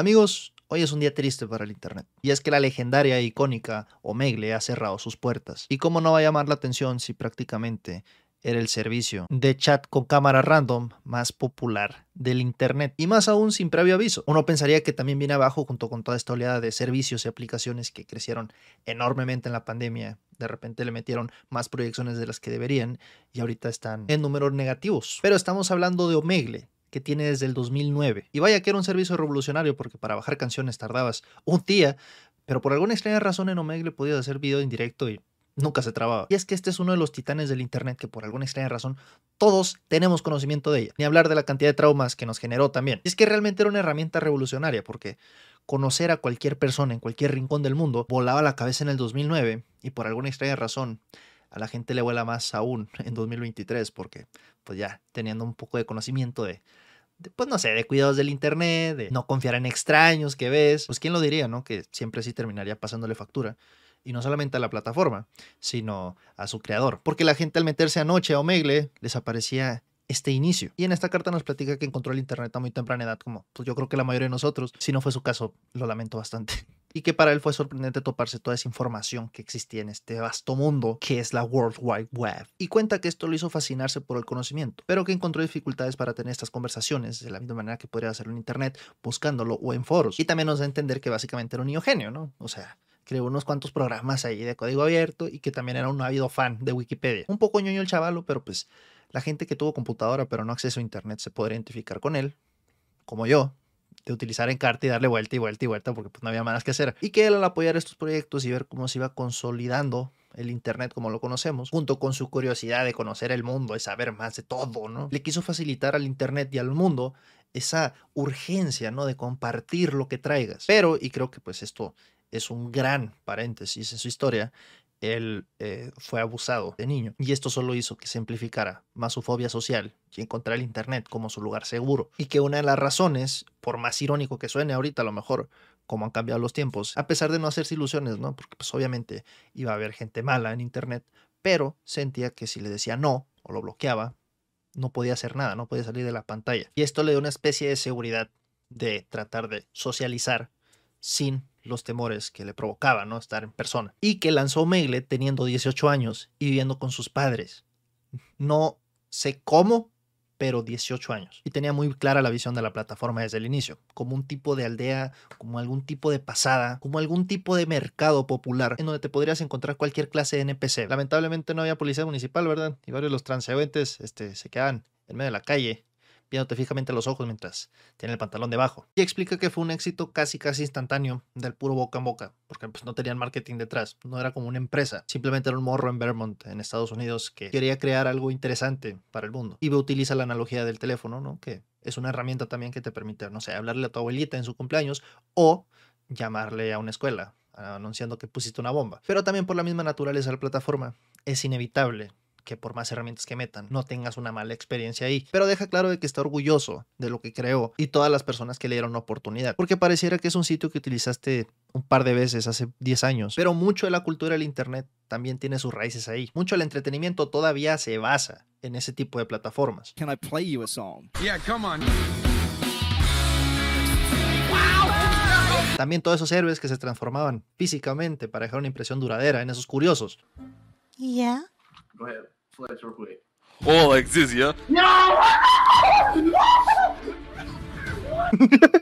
Amigos, hoy es un día triste para el Internet. Y es que la legendaria e icónica Omegle ha cerrado sus puertas. ¿Y cómo no va a llamar la atención si prácticamente era el servicio de chat con cámara random más popular del Internet y más aún sin previo aviso. Uno pensaría que también viene abajo junto con toda esta oleada de servicios y aplicaciones que crecieron enormemente en la pandemia. De repente le metieron más proyecciones de las que deberían y ahorita están en números negativos. Pero estamos hablando de Omegle, que tiene desde el 2009. Y vaya que era un servicio revolucionario porque para bajar canciones tardabas un día, pero por alguna extraña razón en Omegle podías hacer video en directo y nunca se trababa. Y es que este es uno de los titanes del Internet que por alguna extraña razón todos tenemos conocimiento de ella. Ni hablar de la cantidad de traumas que nos generó también. Y es que realmente era una herramienta revolucionaria porque conocer a cualquier persona en cualquier rincón del mundo volaba la cabeza en el 2009 y por alguna extraña razón a la gente le vuela más aún en 2023 porque pues ya teniendo un poco de conocimiento de, pues no sé, de cuidados del internet, de no confiar en extraños que ves, pues quién lo diría, ¿no? Que siempre sí terminaría pasándole factura. Y no solamente a la plataforma, sino a su creador. Porque la gente al meterse anoche a Omegle les aparecía este inicio. Y en esta carta nos platica que encontró el Internet a muy temprana edad, como pues yo creo que la mayoría de nosotros. Si no fue su caso, lo lamento bastante. Y que para él fue sorprendente toparse toda esa información que existía en este vasto mundo que es la World Wide Web. Y cuenta que esto lo hizo fascinarse por el conocimiento, pero que encontró dificultades para tener estas conversaciones de la misma manera que podría hacerlo en Internet, buscándolo o en foros. Y también nos da a entender que básicamente era un niño genio, ¿no? O sea, creó unos cuantos programas ahí de código abierto y que también era un ávido fan de Wikipedia. Un poco ñoño el chavalo, pero pues la gente que tuvo computadora pero no acceso a internet se podría identificar con él, como yo, de utilizar Encarta y darle vuelta y vuelta y vuelta porque pues no había más que hacer. Y que él al apoyar estos proyectos y ver cómo se iba consolidando el Internet como lo conocemos, junto con su curiosidad de conocer el mundo, de saber más de todo, ¿no? Le quiso facilitar al Internet y al mundo esa urgencia, ¿no? De compartir lo que traigas. Pero, y creo que pues esto es un gran paréntesis en su historia, él eh, fue abusado de niño y esto solo hizo que se amplificara más su fobia social y encontrar el Internet como su lugar seguro. Y que una de las razones, por más irónico que suene ahorita a lo mejor, como han cambiado los tiempos, a pesar de no hacerse ilusiones, ¿no? Porque pues obviamente iba a haber gente mala en Internet, pero sentía que si le decía no o lo bloqueaba, no podía hacer nada, no podía salir de la pantalla. Y esto le dio una especie de seguridad de tratar de socializar sin los temores que le provocaba ¿no? estar en persona. Y que lanzó Megle teniendo 18 años y viviendo con sus padres. No sé cómo, pero 18 años. Y tenía muy clara la visión de la plataforma desde el inicio, como un tipo de aldea, como algún tipo de pasada, como algún tipo de mercado popular en donde te podrías encontrar cualquier clase de NPC. Lamentablemente no había policía municipal, ¿verdad? Y varios de los transeúntes este, se quedaban en medio de la calle viéndote fijamente a los ojos mientras tiene el pantalón debajo. Y explica que fue un éxito casi casi instantáneo del puro boca en boca, porque pues, no tenían marketing detrás, no era como una empresa, simplemente era un morro en Vermont, en Estados Unidos, que quería crear algo interesante para el mundo. Y utiliza la analogía del teléfono, ¿no? Que es una herramienta también que te permite, no sé, hablarle a tu abuelita en su cumpleaños o llamarle a una escuela anunciando que pusiste una bomba. Pero también por la misma naturaleza de la plataforma, es inevitable que por más herramientas que metan, no tengas una mala experiencia ahí. Pero deja claro de que está orgulloso de lo que creó y todas las personas que le dieron oportunidad. Porque pareciera que es un sitio que utilizaste un par de veces hace 10 años. Pero mucho de la cultura del Internet también tiene sus raíces ahí. Mucho del entretenimiento todavía se basa en ese tipo de plataformas. Can I play you a song? Yeah, come on. También todos esos héroes que se transformaban físicamente para dejar una impresión duradera en esos curiosos. Yeah. Go ahead, flex real quick. Oh, like this, yeah? No!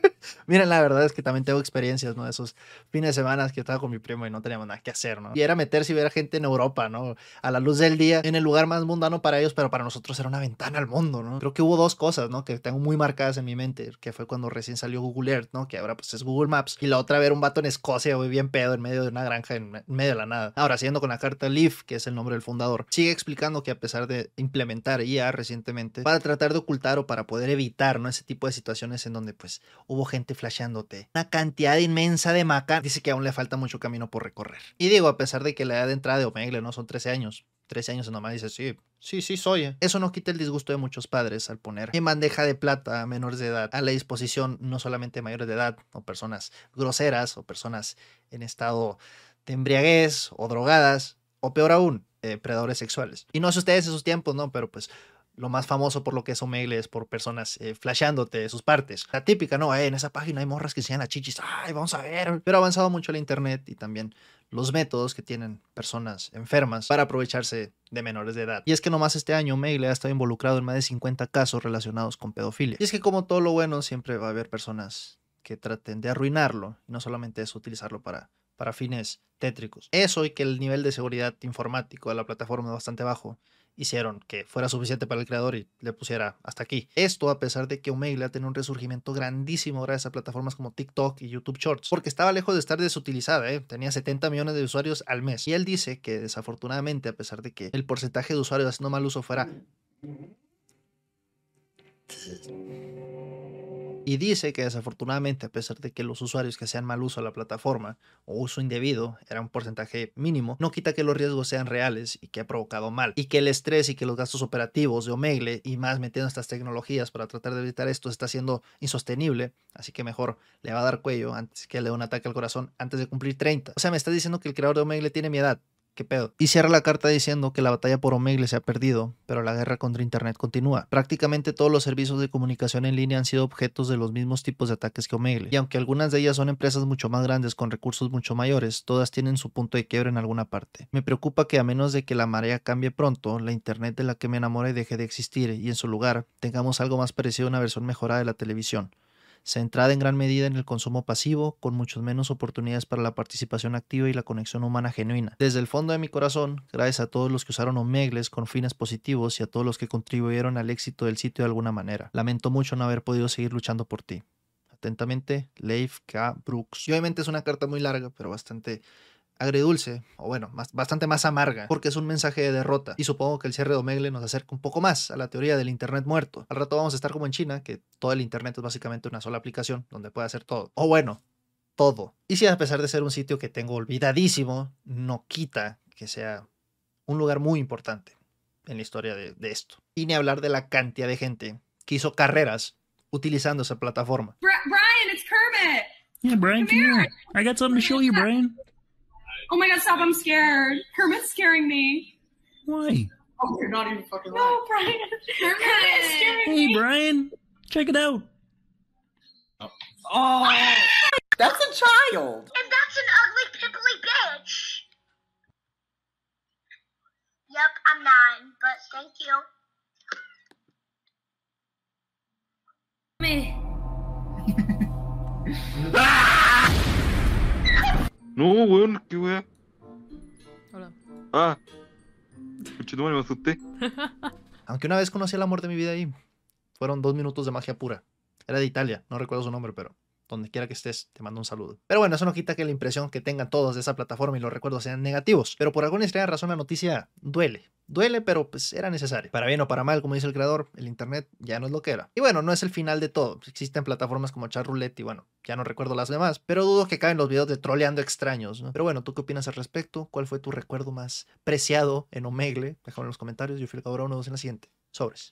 Miren, la verdad es que también tengo experiencias, ¿no? Esos fines de semana que estaba con mi primo y no teníamos nada que hacer, ¿no? Y era meterse y ver a gente en Europa, ¿no? A la luz del día, en el lugar más mundano para ellos, pero para nosotros era una ventana al mundo, ¿no? Creo que hubo dos cosas, ¿no? Que tengo muy marcadas en mi mente, que fue cuando recién salió Google Earth, ¿no? Que ahora pues es Google Maps. Y la otra ver un vato en Escocia, muy bien pedo, en medio de una granja, en medio de la nada. Ahora, siguiendo con la carta Leaf, que es el nombre del fundador, sigue explicando que a pesar de implementar IA recientemente, para tratar de ocultar o para poder evitar, ¿no? Ese tipo de situaciones en donde pues hubo gente flasheándote cantidad inmensa de maca, dice que aún le falta mucho camino por recorrer. Y digo, a pesar de que la edad de entrada de Omegle no son 13 años, 13 años nomás dice, sí, sí, sí soy. Eso no quita el disgusto de muchos padres al poner en bandeja de plata a menores de edad a la disposición no solamente mayores de edad o personas groseras o personas en estado de embriaguez o drogadas o peor aún, eh, predadores sexuales. Y no sé ustedes esos tiempos, ¿no? Pero pues lo más famoso por lo que es Omegle es por personas eh, flasheándote sus partes. La típica, ¿no? Eh, en esa página hay morras que enseñan a chichis. Ay, vamos a ver. Pero ha avanzado mucho el internet y también los métodos que tienen personas enfermas para aprovecharse de menores de edad. Y es que nomás este año Omegle ha estado involucrado en más de 50 casos relacionados con pedofilia. Y es que como todo lo bueno, siempre va a haber personas que traten de arruinarlo y no solamente eso, utilizarlo para, para fines tétricos. Eso y que el nivel de seguridad informático de la plataforma es bastante bajo hicieron que fuera suficiente para el creador y le pusiera hasta aquí. Esto a pesar de que Omegle tenido un resurgimiento grandísimo gracias a plataformas como TikTok y YouTube Shorts, porque estaba lejos de estar desutilizada, ¿eh? tenía 70 millones de usuarios al mes. Y él dice que desafortunadamente, a pesar de que el porcentaje de usuarios haciendo mal uso fuera y dice que desafortunadamente, a pesar de que los usuarios que hacían mal uso a la plataforma o uso indebido era un porcentaje mínimo, no quita que los riesgos sean reales y que ha provocado mal. Y que el estrés y que los gastos operativos de Omegle y más metiendo estas tecnologías para tratar de evitar esto está siendo insostenible. Así que mejor le va a dar cuello antes que le dé un ataque al corazón antes de cumplir 30. O sea, me está diciendo que el creador de Omegle tiene mi edad. ¿Qué pedo? Y cierra la carta diciendo que la batalla por Omegle se ha perdido, pero la guerra contra Internet continúa. Prácticamente todos los servicios de comunicación en línea han sido objetos de los mismos tipos de ataques que Omegle, y aunque algunas de ellas son empresas mucho más grandes con recursos mucho mayores, todas tienen su punto de quiebre en alguna parte. Me preocupa que a menos de que la marea cambie pronto, la Internet de la que me enamoré deje de existir y en su lugar tengamos algo más parecido a una versión mejorada de la televisión centrada en gran medida en el consumo pasivo, con muchas menos oportunidades para la participación activa y la conexión humana genuina. Desde el fondo de mi corazón, gracias a todos los que usaron Omegles con fines positivos y a todos los que contribuyeron al éxito del sitio de alguna manera. Lamento mucho no haber podido seguir luchando por ti. Atentamente, Leif K. Brooks. Y obviamente es una carta muy larga, pero bastante agridulce, o bueno, más, bastante más amarga, porque es un mensaje de derrota. Y supongo que el cierre de Omegle nos acerca un poco más a la teoría del Internet muerto. Al rato vamos a estar como en China, que todo el Internet es básicamente una sola aplicación donde puede hacer todo. O bueno, todo. Y si a pesar de ser un sitio que tengo olvidadísimo, no quita que sea un lugar muy importante en la historia de, de esto. Y ni hablar de la cantidad de gente que hizo carreras utilizando esa plataforma. Brian, it's Kermit. Yeah, Brian, come, come here. I got something to show you, Brian. Oh my god, stop, I'm scared. Kermit's scaring me. Why? Oh, you're not even fucking No, Brian. Kermit is scaring Hey, me. Brian, check it out. Oh. That's a child. And that's an ugly, pimply bitch. Yep, I'm nine, but thank you. Me. No, weón, qué weá. Hola. Ah. Conchetumare, me asusté. Aunque una vez conocí el amor de mi vida ahí, fueron dos minutos de magia pura. Era de Italia, no recuerdo su nombre, pero donde quiera que estés, te mando un saludo. Pero bueno, eso no quita que la impresión que tengan todos de esa plataforma y los recuerdos sean negativos. Pero por alguna extraña razón la noticia duele. Duele, pero pues era necesario. Para bien o para mal, como dice el creador, el internet ya no es lo que era. Y bueno, no es el final de todo. Existen plataformas como Charroulette y bueno, ya no recuerdo las demás, pero dudo que caen los videos de troleando extraños, ¿no? Pero bueno, ¿tú qué opinas al respecto? ¿Cuál fue tu recuerdo más preciado en Omegle? Déjame en los comentarios. Yo fui el cabrón, nos vemos en la siguiente. Sobres.